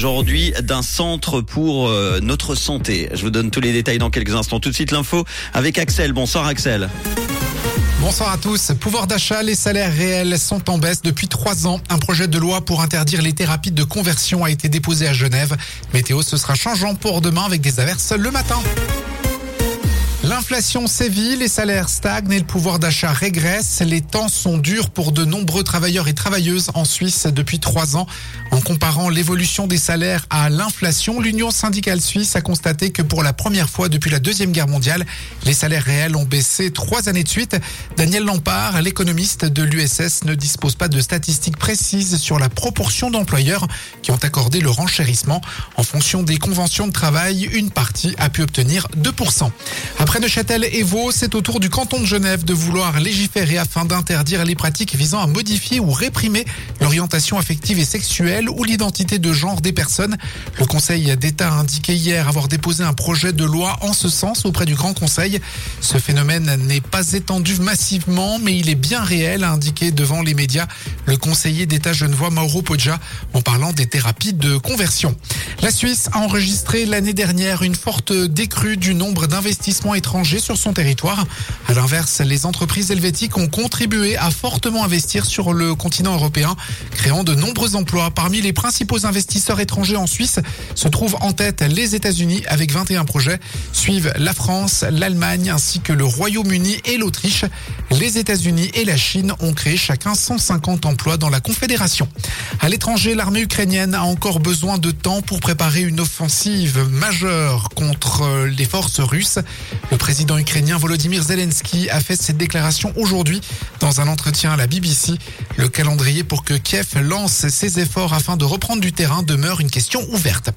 Aujourd'hui, d'un centre pour euh, notre santé. Je vous donne tous les détails dans quelques instants. Tout de suite l'info avec Axel. Bonsoir Axel. Bonsoir à tous. Pouvoir d'achat, les salaires réels sont en baisse depuis trois ans. Un projet de loi pour interdire les thérapies de conversion a été déposé à Genève. Météo, ce sera changeant pour demain avec des averses le matin. L'inflation sévit, les salaires stagnent et le pouvoir d'achat régresse. Les temps sont durs pour de nombreux travailleurs et travailleuses en Suisse depuis trois ans. En comparant l'évolution des salaires à l'inflation, l'Union syndicale suisse a constaté que pour la première fois depuis la Deuxième Guerre mondiale, les salaires réels ont baissé trois années de suite. Daniel Lampard, l'économiste de l'USS, ne dispose pas de statistiques précises sur la proportion d'employeurs qui ont accordé le renchérissement. En fonction des conventions de travail, une partie a pu obtenir 2%. Après Neuchâtel et Vaud, c'est au tour du canton de Genève de vouloir légiférer afin d'interdire les pratiques visant à modifier ou réprimer l'orientation affective et sexuelle ou l'identité de genre des personnes. Le Conseil d'État a indiqué hier avoir déposé un projet de loi en ce sens auprès du Grand Conseil. Ce phénomène n'est pas étendu massivement, mais il est bien réel, a indiqué devant les médias le conseiller d'État genevois Mauro Poggia en parlant des thérapies de conversion. La Suisse a enregistré l'année dernière une forte décrue du nombre d'investissements étrangers sur son territoire. À l'inverse, les entreprises helvétiques ont contribué à fortement investir sur le continent européen, créant de nombreux emplois. Parmi les principaux investisseurs étrangers en Suisse se trouvent en tête les États-Unis avec 21 projets, suivent la France, l'Allemagne ainsi que le Royaume-Uni et l'Autriche. Les États-Unis et la Chine ont créé chacun 150 emplois dans la Confédération. À l'étranger, l'armée ukrainienne a encore besoin de temps pour préparer une offensive majeure contre les forces russes. Le président ukrainien Volodymyr Zelensky a fait cette déclaration aujourd'hui dans un entretien à la BBC. Le calendrier pour que Kiev lance ses efforts afin de reprendre du terrain demeure une question ouverte.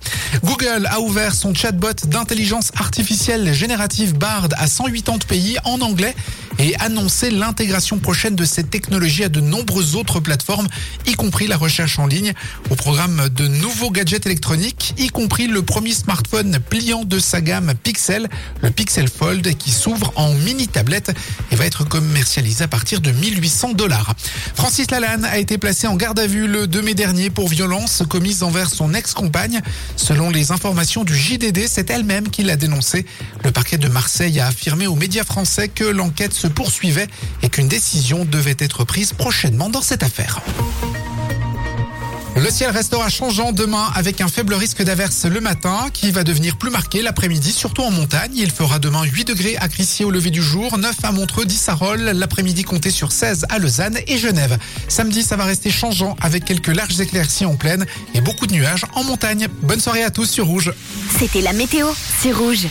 Google a ouvert son chatbot d'intelligence artificielle générative Bard à 180 pays en anglais et annoncé l'intégration prochaine de cette technologie à de nombreuses autres plateformes, y compris la recherche en ligne, au programme de nouveaux gadgets électroniques, y compris le premier smartphone pliant de sa gamme Pixel, le Pixel Fold, qui s'ouvre en mini tablette et va être commercialisé à partir de 1800 dollars. Francis Lalanne a été placé en garde à vue le 2 mai dernier pour violence commise envers son ex-compagne. Selon les informations du JDD, c'est elle-même qui l'a dénoncé. Le parquet de Marseille a affirmé aux médias français que l'enquête se poursuivait et qu'une décision devait être prise prochainement dans cette affaire. Le ciel restera changeant demain avec un faible risque d'averse le matin qui va devenir plus marqué l'après-midi, surtout en montagne. Il fera demain 8 degrés à Crissier au lever du jour, 9 à Montreux, 10 à Rolles, l'après-midi compté sur 16 à Lausanne et Genève. Samedi, ça va rester changeant avec quelques larges éclaircies en plaine et beaucoup de nuages en montagne. Bonne soirée à tous sur Rouge. C'était la météo, c'est Rouge.